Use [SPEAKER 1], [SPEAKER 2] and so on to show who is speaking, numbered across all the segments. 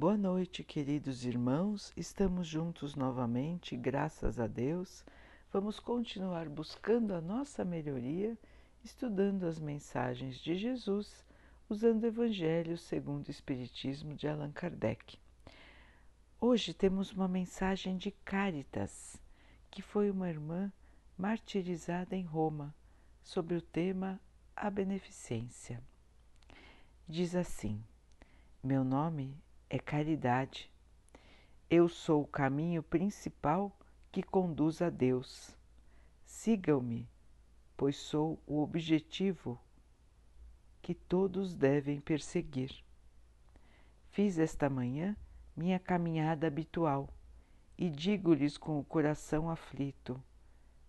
[SPEAKER 1] Boa noite, queridos irmãos. Estamos juntos novamente, graças a Deus. Vamos continuar buscando a nossa melhoria, estudando as mensagens de Jesus, usando o Evangelho segundo o Espiritismo de Allan Kardec. Hoje temos uma mensagem de Caritas, que foi uma irmã martirizada em Roma, sobre o tema A Beneficência. Diz assim: Meu nome é caridade. Eu sou o caminho principal que conduz a Deus. Sigam-me, pois sou o objetivo que todos devem perseguir. Fiz esta manhã minha caminhada habitual e digo-lhes com o coração aflito: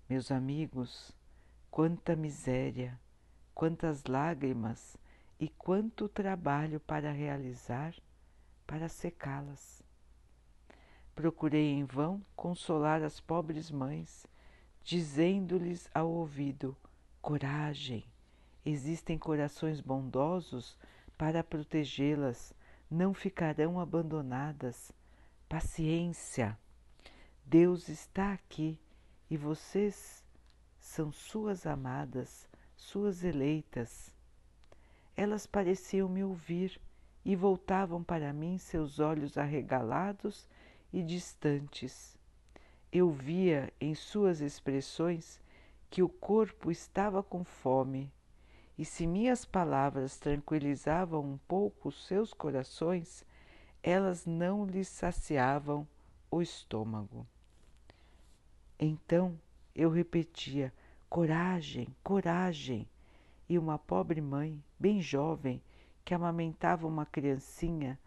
[SPEAKER 1] Meus amigos, quanta miséria, quantas lágrimas e quanto trabalho para realizar para secá-las. Procurei em vão consolar as pobres mães, dizendo-lhes ao ouvido: coragem, existem corações bondosos para protegê-las, não ficarão abandonadas. Paciência, Deus está aqui e vocês são suas amadas, suas eleitas. Elas pareciam me ouvir e voltavam para mim seus olhos arregalados e distantes. Eu via em suas expressões que o corpo estava com fome, e se minhas palavras tranquilizavam um pouco os seus corações, elas não lhes saciavam o estômago. Então eu repetia: coragem, coragem, e uma pobre mãe, bem jovem, que amamentava uma criancinha,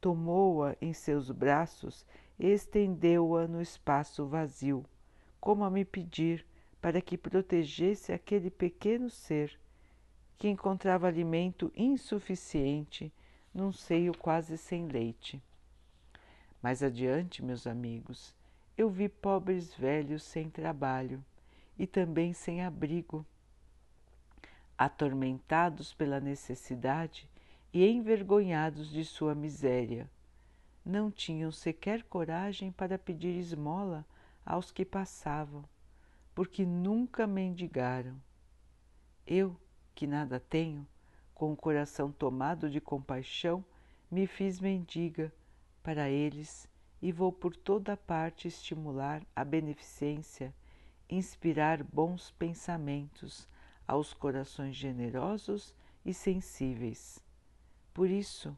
[SPEAKER 1] tomou-a em seus braços e estendeu-a no espaço vazio, como a me pedir para que protegesse aquele pequeno ser que encontrava alimento insuficiente num seio quase sem leite. Mais adiante, meus amigos, eu vi pobres velhos sem trabalho e também sem abrigo, atormentados pela necessidade e envergonhados de sua miséria. Não tinham sequer coragem para pedir esmola aos que passavam, porque nunca mendigaram. Eu, que nada tenho, com o coração tomado de compaixão, me fiz mendiga para eles e vou por toda parte estimular a beneficência, inspirar bons pensamentos aos corações generosos e sensíveis. Por isso,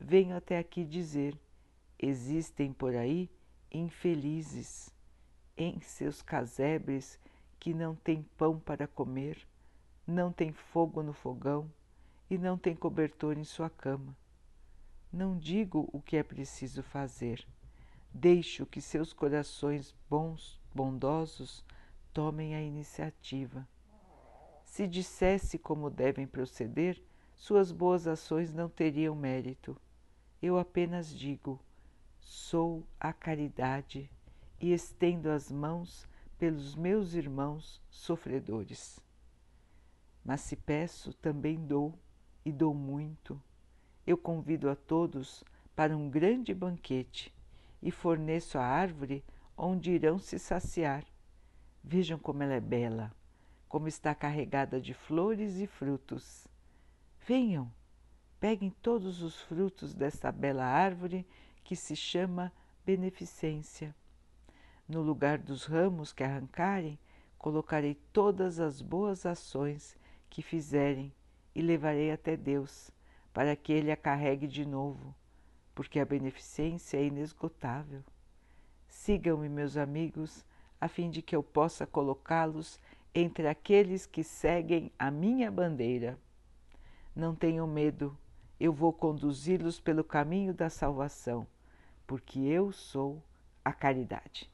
[SPEAKER 1] venho até aqui dizer: existem por aí infelizes em seus casebres que não têm pão para comer, não têm fogo no fogão e não têm cobertor em sua cama. Não digo o que é preciso fazer. Deixo que seus corações bons, bondosos, tomem a iniciativa. Se dissesse como devem proceder, suas boas ações não teriam mérito. Eu apenas digo: sou a caridade e estendo as mãos pelos meus irmãos sofredores. Mas se peço, também dou, e dou muito. Eu convido a todos para um grande banquete e forneço a árvore onde irão se saciar. Vejam como ela é bela, como está carregada de flores e frutos. Venham, peguem todos os frutos desta bela árvore que se chama beneficência. No lugar dos ramos que arrancarem, colocarei todas as boas ações que fizerem e levarei até Deus, para que Ele a carregue de novo, porque a beneficência é inesgotável. Sigam-me, meus amigos, a fim de que eu possa colocá-los entre aqueles que seguem a minha bandeira. Não tenham medo, eu vou conduzi-los pelo caminho da salvação, porque eu sou a caridade.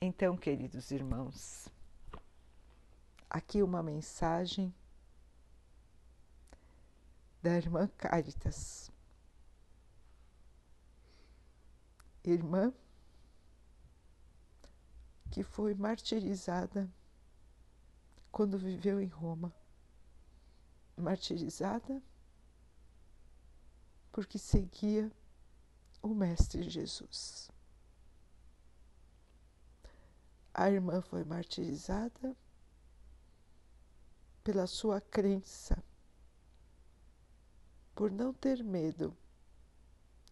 [SPEAKER 1] Então, queridos irmãos, aqui uma mensagem da irmã Caritas. Irmã que foi martirizada quando viveu em Roma, martirizada porque seguia o Mestre Jesus. A irmã foi martirizada pela sua crença, por não ter medo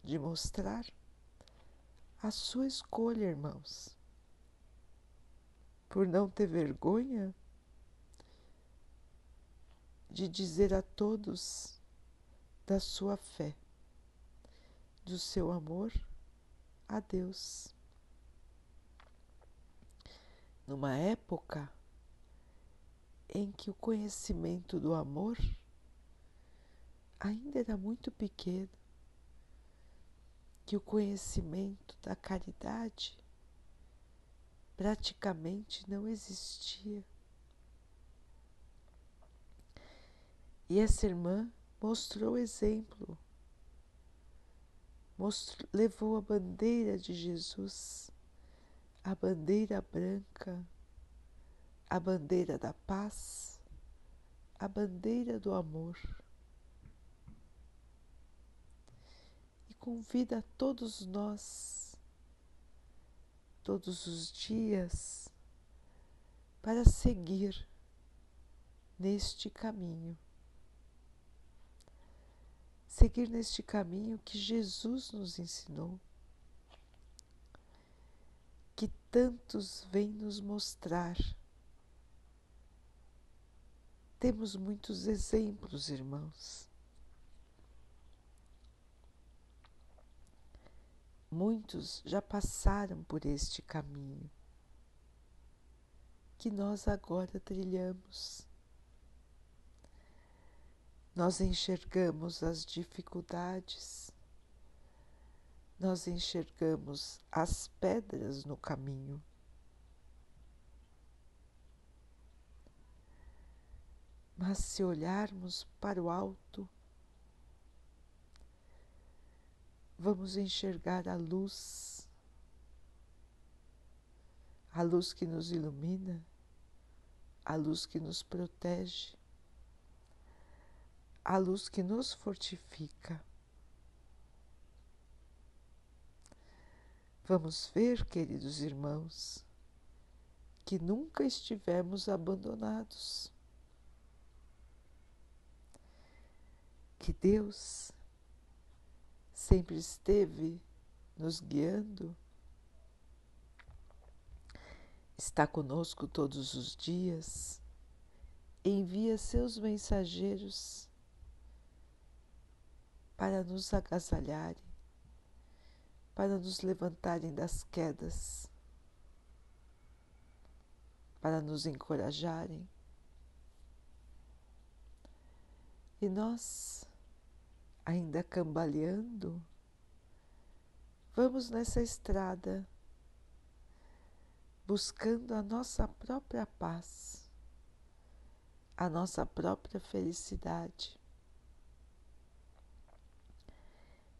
[SPEAKER 1] de mostrar a sua escolha, irmãos, por não ter vergonha de dizer a todos da sua fé, do seu amor a Deus. Numa época em que o conhecimento do amor ainda era muito pequeno, que o conhecimento da caridade praticamente não existia. E essa irmã mostrou exemplo, mostrou, levou a bandeira de Jesus, a bandeira branca, a bandeira da paz, a bandeira do amor. E convida a todos nós, todos os dias, para seguir neste caminho seguir neste caminho que Jesus nos ensinou, que tantos vêm nos mostrar. Temos muitos exemplos, irmãos. Muitos já passaram por este caminho que nós agora trilhamos nós enxergamos as dificuldades, nós enxergamos as pedras no caminho. Mas se olharmos para o alto, vamos enxergar a luz, a luz que nos ilumina, a luz que nos protege, a luz que nos fortifica. Vamos ver, queridos irmãos, que nunca estivemos abandonados. Que Deus sempre esteve nos guiando, está conosco todos os dias, envia seus mensageiros para nos agasalharem, para nos levantarem das quedas, para nos encorajarem. E nós, ainda cambaleando, vamos nessa estrada, buscando a nossa própria paz, a nossa própria felicidade.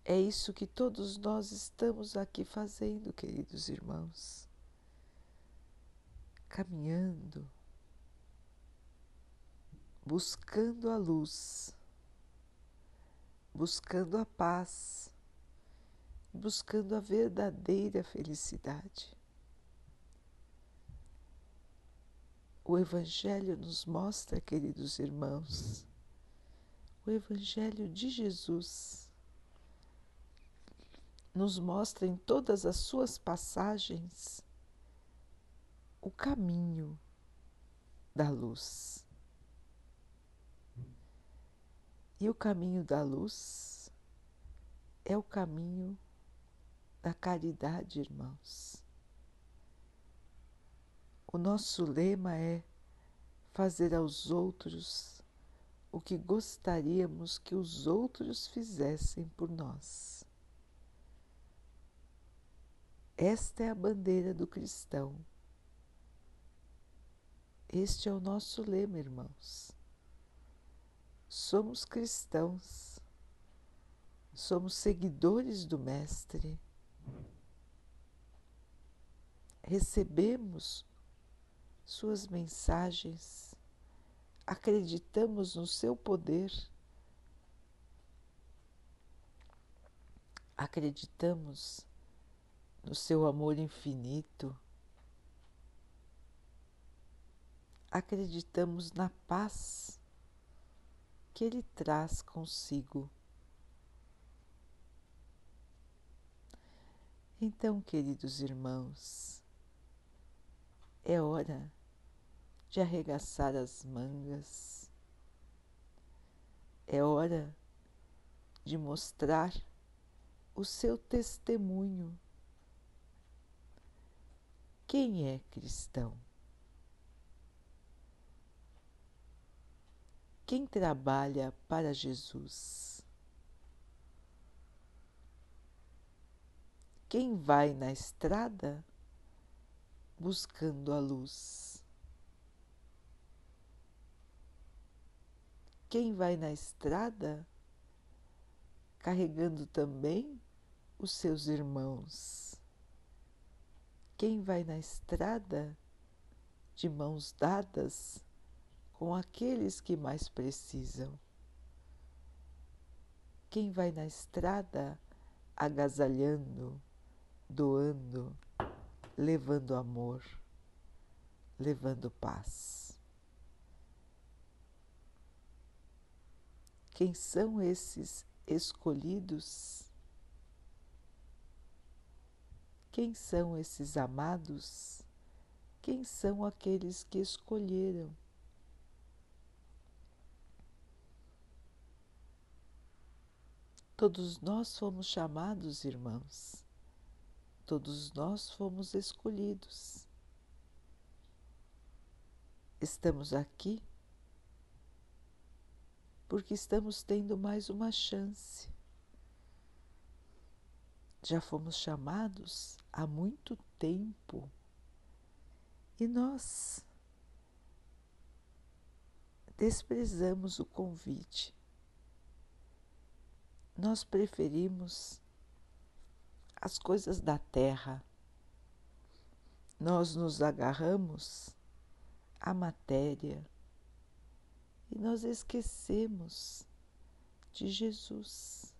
[SPEAKER 1] É isso que todos nós estamos aqui fazendo, queridos irmãos. Caminhando, buscando a luz, buscando a paz, buscando a verdadeira felicidade. O Evangelho nos mostra, queridos irmãos, o Evangelho de Jesus nos mostra em todas as suas passagens o caminho da luz. E o caminho da luz é o caminho da caridade, irmãos. O nosso lema é fazer aos outros o que gostaríamos que os outros fizessem por nós. Esta é a bandeira do cristão. Este é o nosso lema, irmãos. Somos cristãos, somos seguidores do Mestre, recebemos Suas mensagens, acreditamos no seu poder acreditamos no seu amor infinito, acreditamos na paz que ele traz consigo. Então, queridos irmãos, é hora de arregaçar as mangas, é hora de mostrar o seu testemunho. Quem é cristão? Quem trabalha para Jesus? Quem vai na estrada buscando a luz? Quem vai na estrada carregando também os seus irmãos? Quem vai na estrada de mãos dadas com aqueles que mais precisam? Quem vai na estrada agasalhando, doando, levando amor, levando paz. Quem são esses escolhidos? Quem são esses amados? Quem são aqueles que escolheram? Todos nós fomos chamados, irmãos, todos nós fomos escolhidos. Estamos aqui porque estamos tendo mais uma chance. Já fomos chamados há muito tempo e nós desprezamos o convite. Nós preferimos as coisas da terra. Nós nos agarramos à matéria e nós esquecemos de Jesus.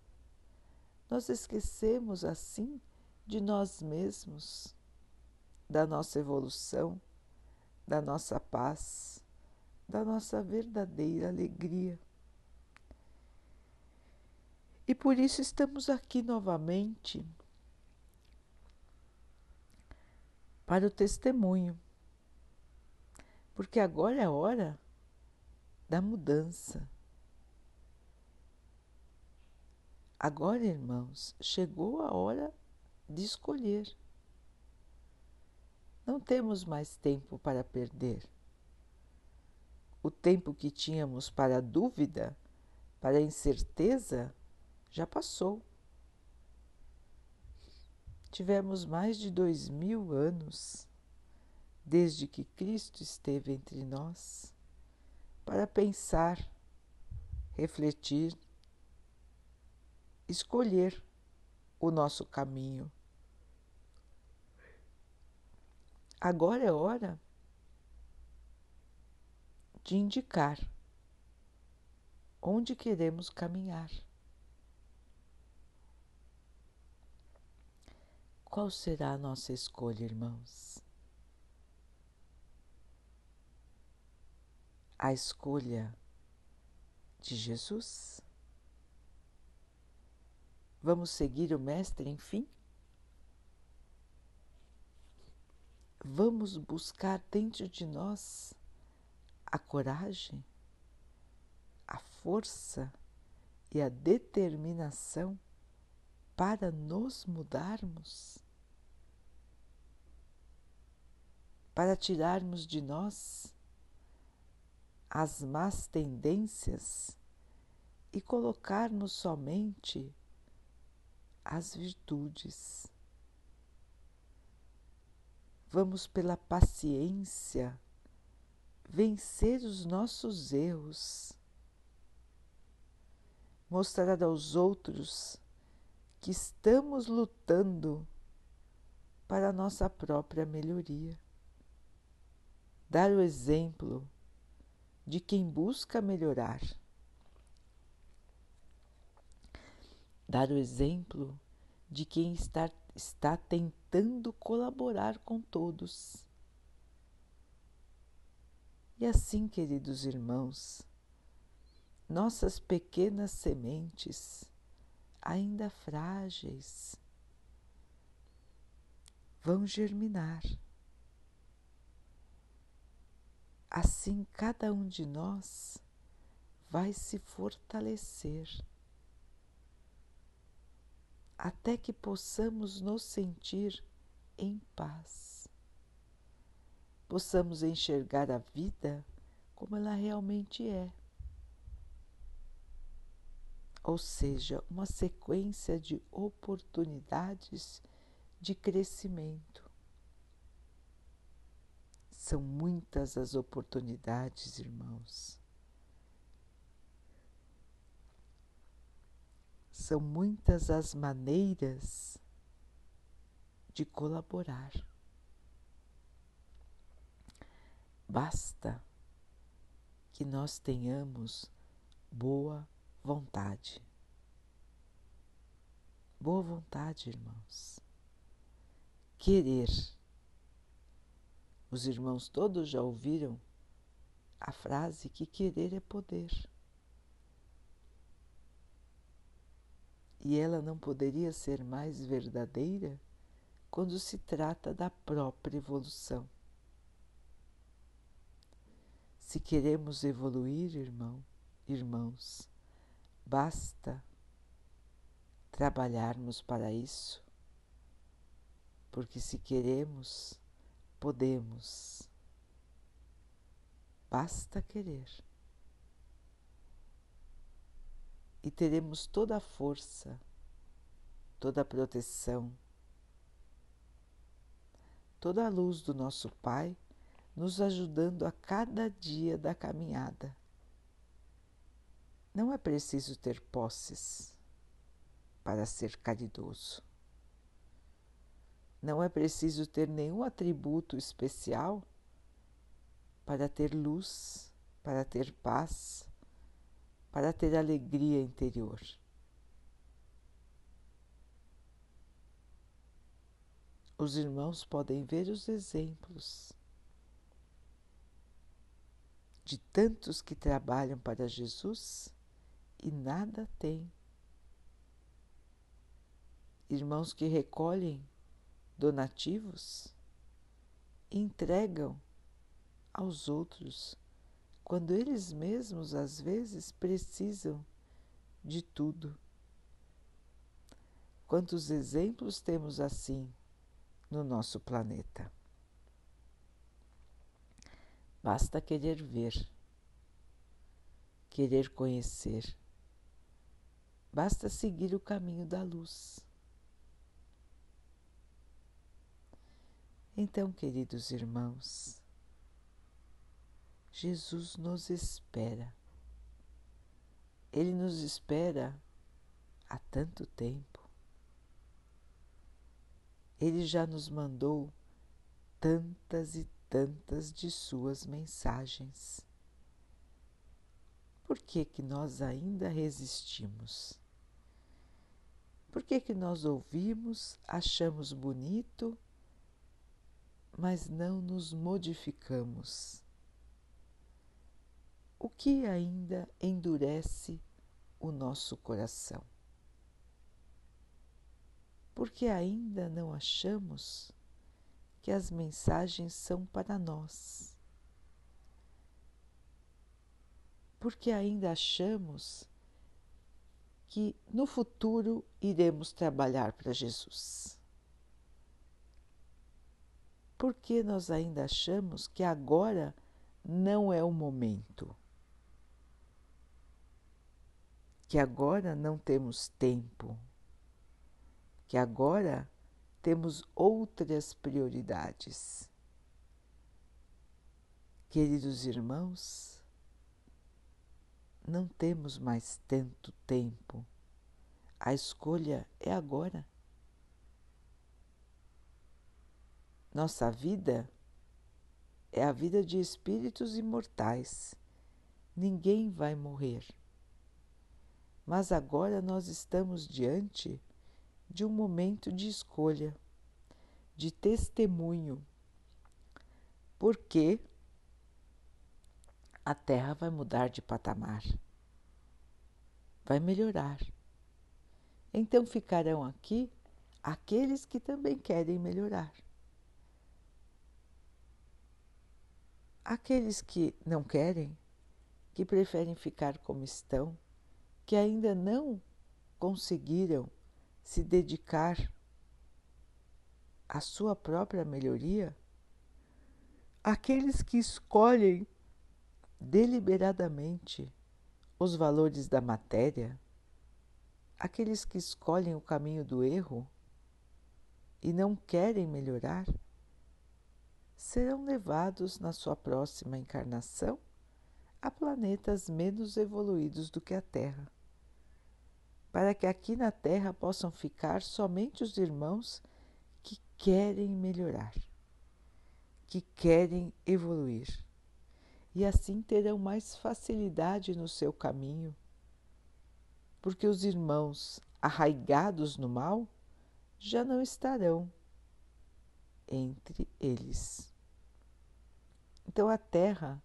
[SPEAKER 1] Nós esquecemos assim de nós mesmos, da nossa evolução, da nossa paz, da nossa verdadeira alegria. E por isso estamos aqui novamente para o testemunho, porque agora é hora da mudança. Agora, irmãos, chegou a hora de escolher. Não temos mais tempo para perder. O tempo que tínhamos para a dúvida, para a incerteza, já passou. Tivemos mais de dois mil anos desde que Cristo esteve entre nós para pensar, refletir, escolher o nosso caminho. Agora é hora de indicar onde queremos caminhar. Qual será a nossa escolha, irmãos? A escolha de Jesus? Vamos seguir o Mestre, enfim? Vamos buscar dentro de nós a coragem, a força e a determinação para nos mudarmos, para tirarmos de nós as más tendências e colocarmos somente as virtudes. Vamos pela paciência vencer os nossos erros, mostrar aos outros que estamos lutando para a nossa própria melhoria. Dar o exemplo de quem busca melhorar. Dar o exemplo de quem está, está tentando colaborar com todos. E assim, queridos irmãos, nossas pequenas sementes, ainda frágeis, vão germinar. Assim, cada um de nós vai se fortalecer até que possamos nos sentir em paz, possamos enxergar a vida como ela realmente é ou seja, uma sequência de oportunidades de crescimento. São muitas as oportunidades, irmãos. São muitas as maneiras de colaborar. Basta que nós tenhamos boa vontade. Boa vontade, irmãos. Querer. Os irmãos todos já ouviram a frase que querer é poder. E ela não poderia ser mais verdadeira quando se trata da própria evolução. Se queremos evoluir, irmão, irmãos, Basta trabalharmos para isso, porque se queremos, podemos. Basta querer. E teremos toda a força, toda a proteção, toda a luz do nosso Pai nos ajudando a cada dia da caminhada. Não é preciso ter posses para ser caridoso. Não é preciso ter nenhum atributo especial para ter luz, para ter paz, para ter alegria interior. Os irmãos podem ver os exemplos de tantos que trabalham para Jesus e nada tem. Irmãos que recolhem donativos, entregam aos outros, quando eles mesmos às vezes precisam de tudo. Quantos exemplos temos assim no nosso planeta? Basta querer ver, querer conhecer Basta seguir o caminho da luz. Então, queridos irmãos, Jesus nos espera. Ele nos espera há tanto tempo. Ele já nos mandou tantas e tantas de suas mensagens. Por que que nós ainda resistimos? Por que, que nós ouvimos, achamos bonito, mas não nos modificamos? O que ainda endurece o nosso coração? Porque ainda não achamos que as mensagens são para nós. Porque ainda achamos que no futuro iremos trabalhar para Jesus. Porque nós ainda achamos que agora não é o momento, que agora não temos tempo, que agora temos outras prioridades. Queridos irmãos, não temos mais tanto tempo. A escolha é agora. Nossa vida é a vida de espíritos imortais. Ninguém vai morrer. Mas agora nós estamos diante de um momento de escolha, de testemunho, porque a Terra vai mudar de patamar, vai melhorar. Então ficarão aqui aqueles que também querem melhorar. Aqueles que não querem, que preferem ficar como estão, que ainda não conseguiram se dedicar à sua própria melhoria, aqueles que escolhem deliberadamente os valores da matéria, aqueles que escolhem o caminho do erro e não querem melhorar, serão levados na sua próxima encarnação a planetas menos evoluídos do que a Terra, para que aqui na Terra possam ficar somente os irmãos que querem melhorar, que querem evoluir, e assim terão mais facilidade no seu caminho, porque os irmãos arraigados no mal já não estarão entre eles. Então a Terra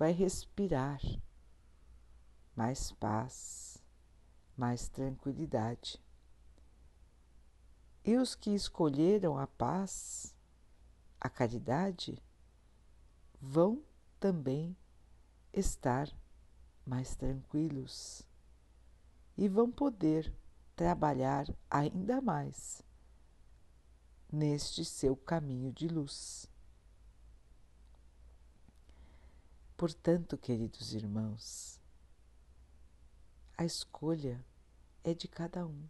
[SPEAKER 1] vai respirar mais paz, mais tranquilidade. E os que escolheram a paz, a caridade, vão também estar mais tranquilos e vão poder trabalhar ainda mais neste seu caminho de luz. Portanto, queridos irmãos, a escolha é de cada um,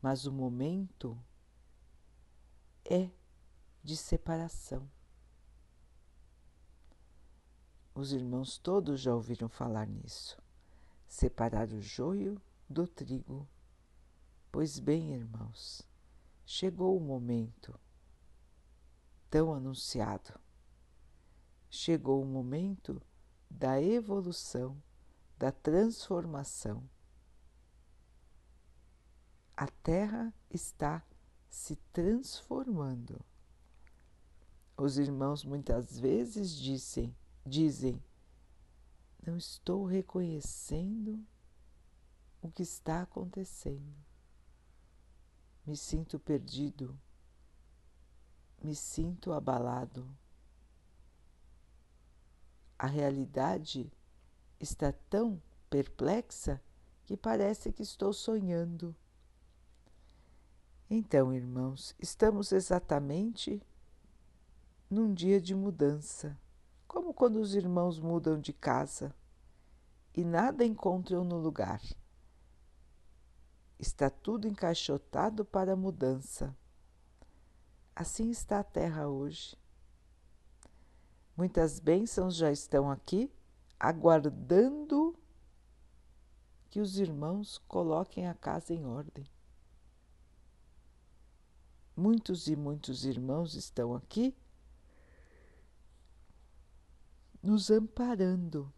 [SPEAKER 1] mas o momento é de separação. Os irmãos todos já ouviram falar nisso. Separar o joio do trigo. Pois bem, irmãos, chegou o momento tão anunciado chegou o momento da evolução, da transformação. A Terra está se transformando. Os irmãos muitas vezes dizem, dizem, não estou reconhecendo o que está acontecendo. Me sinto perdido, me sinto abalado a realidade está tão perplexa que parece que estou sonhando. Então, irmãos, estamos exatamente num dia de mudança, como quando os irmãos mudam de casa e nada encontram no lugar. Está tudo encaixotado para a mudança. Assim está a Terra hoje. Muitas bênçãos já estão aqui, aguardando que os irmãos coloquem a casa em ordem. Muitos e muitos irmãos estão aqui nos amparando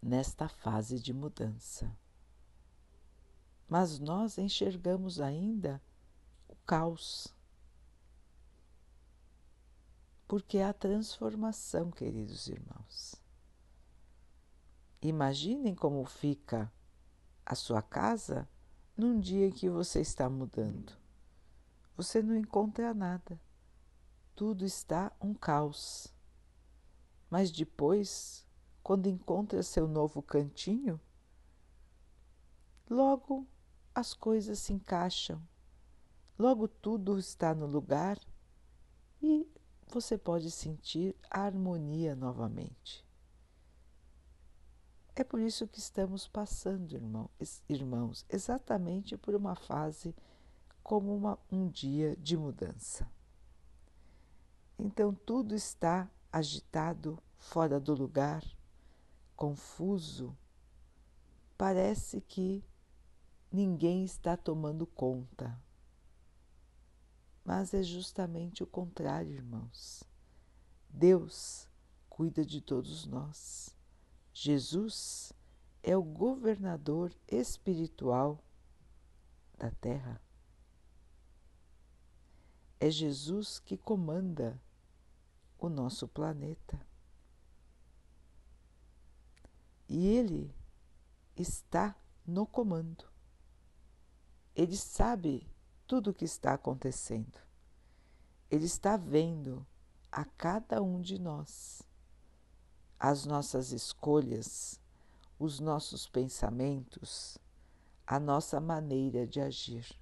[SPEAKER 1] nesta fase de mudança. Mas nós enxergamos ainda o caos porque é a transformação, queridos irmãos. Imaginem como fica a sua casa num dia em que você está mudando. Você não encontra nada. Tudo está um caos. Mas depois, quando encontra seu novo cantinho, logo as coisas se encaixam, logo tudo está no lugar e você pode sentir a harmonia novamente. É por isso que estamos passando, irmão, irmãos, exatamente por uma fase como uma, um dia de mudança. Então tudo está agitado, fora do lugar, confuso. Parece que ninguém está tomando conta. Mas é justamente o contrário, irmãos. Deus cuida de todos nós. Jesus é o governador espiritual da Terra. É Jesus que comanda o nosso planeta. E Ele está no comando. Ele sabe tudo o que está acontecendo. Ele está vendo a cada um de nós as nossas escolhas, os nossos pensamentos, a nossa maneira de agir.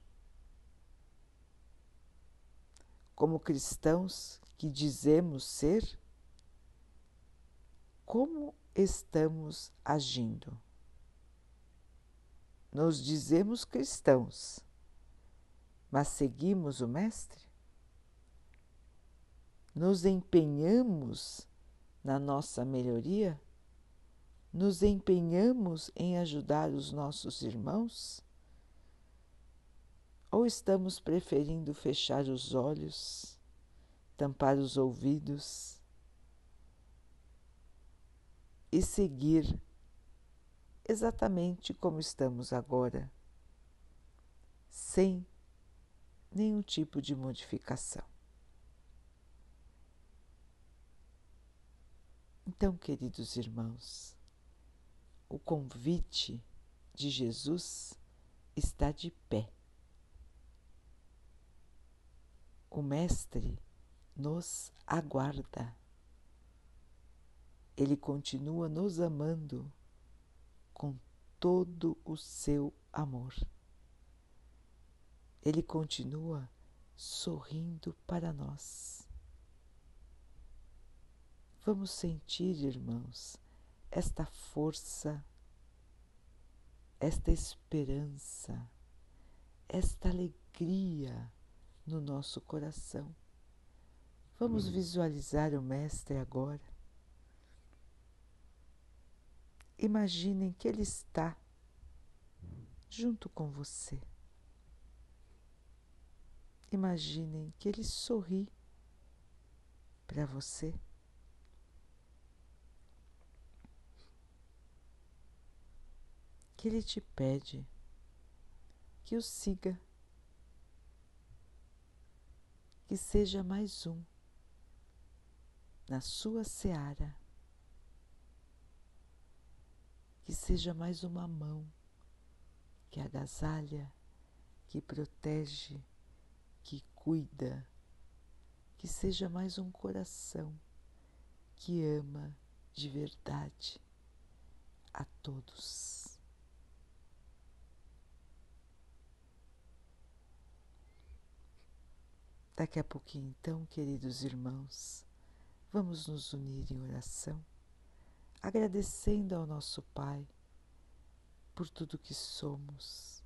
[SPEAKER 1] Como cristãos que dizemos ser, como estamos agindo? Nos dizemos cristãos, mas seguimos o Mestre? Nos empenhamos na nossa melhoria? Nos empenhamos em ajudar os nossos irmãos? Ou estamos preferindo fechar os olhos, tampar os ouvidos e seguir exatamente como estamos agora, sem nenhum tipo de modificação? Então, queridos irmãos, o convite de Jesus está de pé. O Mestre nos aguarda. Ele continua nos amando com todo o seu amor. Ele continua sorrindo para nós. Vamos sentir, irmãos, esta força, esta esperança, esta alegria no nosso coração. Vamos hum. visualizar o Mestre agora. Imaginem que Ele está junto com você. Imaginem que Ele sorri para você. que Ele te pede que o siga, que seja mais um na sua seara, que seja mais uma mão que agasalha, que protege, que cuida, que seja mais um coração que ama de verdade a todos. Daqui a pouquinho, então, queridos irmãos, vamos nos unir em oração, agradecendo ao nosso Pai por tudo que somos,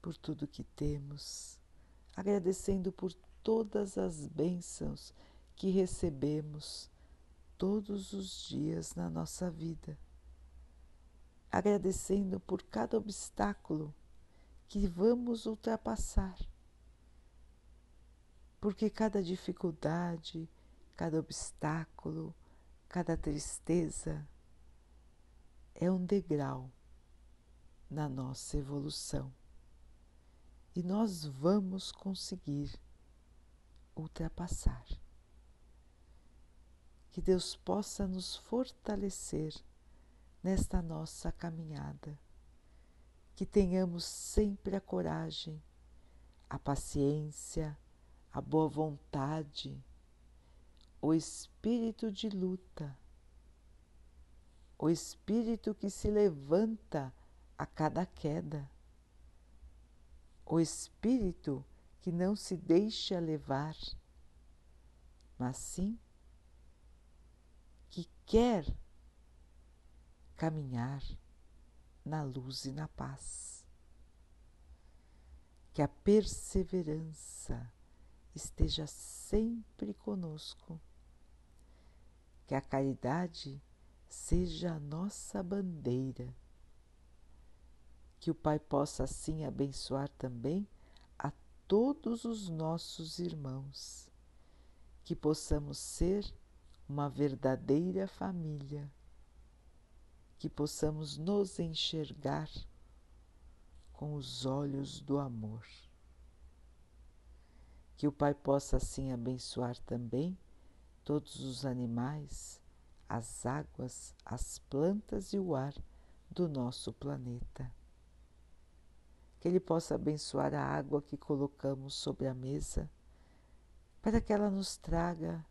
[SPEAKER 1] por tudo que temos, agradecendo por todas as bênçãos que recebemos todos os dias na nossa vida, agradecendo por cada obstáculo que vamos ultrapassar. Porque cada dificuldade, cada obstáculo, cada tristeza é um degrau na nossa evolução e nós vamos conseguir ultrapassar. Que Deus possa nos fortalecer nesta nossa caminhada, que tenhamos sempre a coragem, a paciência, a boa vontade, o espírito de luta, o espírito que se levanta a cada queda, o espírito que não se deixa levar, mas sim que quer caminhar na luz e na paz. Que a perseverança, esteja sempre conosco. Que a caridade seja a nossa bandeira. Que o Pai possa assim abençoar também a todos os nossos irmãos. Que possamos ser uma verdadeira família. que possamos nos enxergar com os olhos do amor. Que o Pai possa assim abençoar também todos os animais, as águas, as plantas e o ar do nosso planeta. Que Ele possa abençoar a água que colocamos sobre a mesa, para que ela nos traga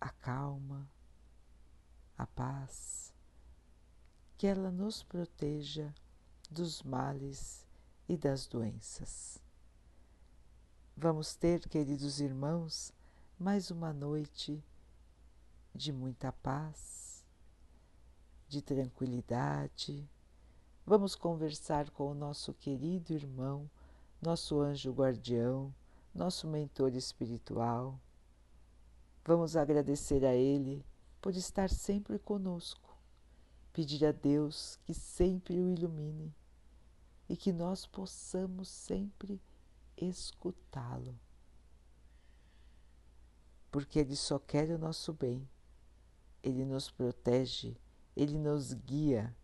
[SPEAKER 1] a calma, a paz, que ela nos proteja dos males e das doenças. Vamos ter, queridos irmãos, mais uma noite de muita paz, de tranquilidade. Vamos conversar com o nosso querido irmão, nosso anjo guardião, nosso mentor espiritual. Vamos agradecer a Ele por estar sempre conosco, pedir a Deus que sempre o ilumine e que nós possamos sempre escutá-lo. Porque Ele só quer o nosso bem, Ele nos protege, Ele nos guia,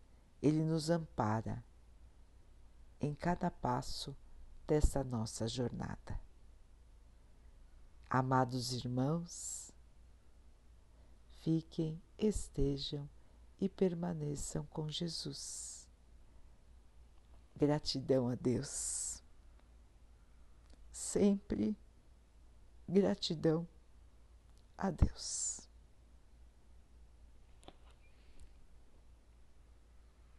[SPEAKER 1] Ele nos ampara em cada passo dessa nossa jornada. Amados irmãos, fiquem, estejam e permaneçam com Jesus. Gratidão a Deus. Sempre gratidão a Deus.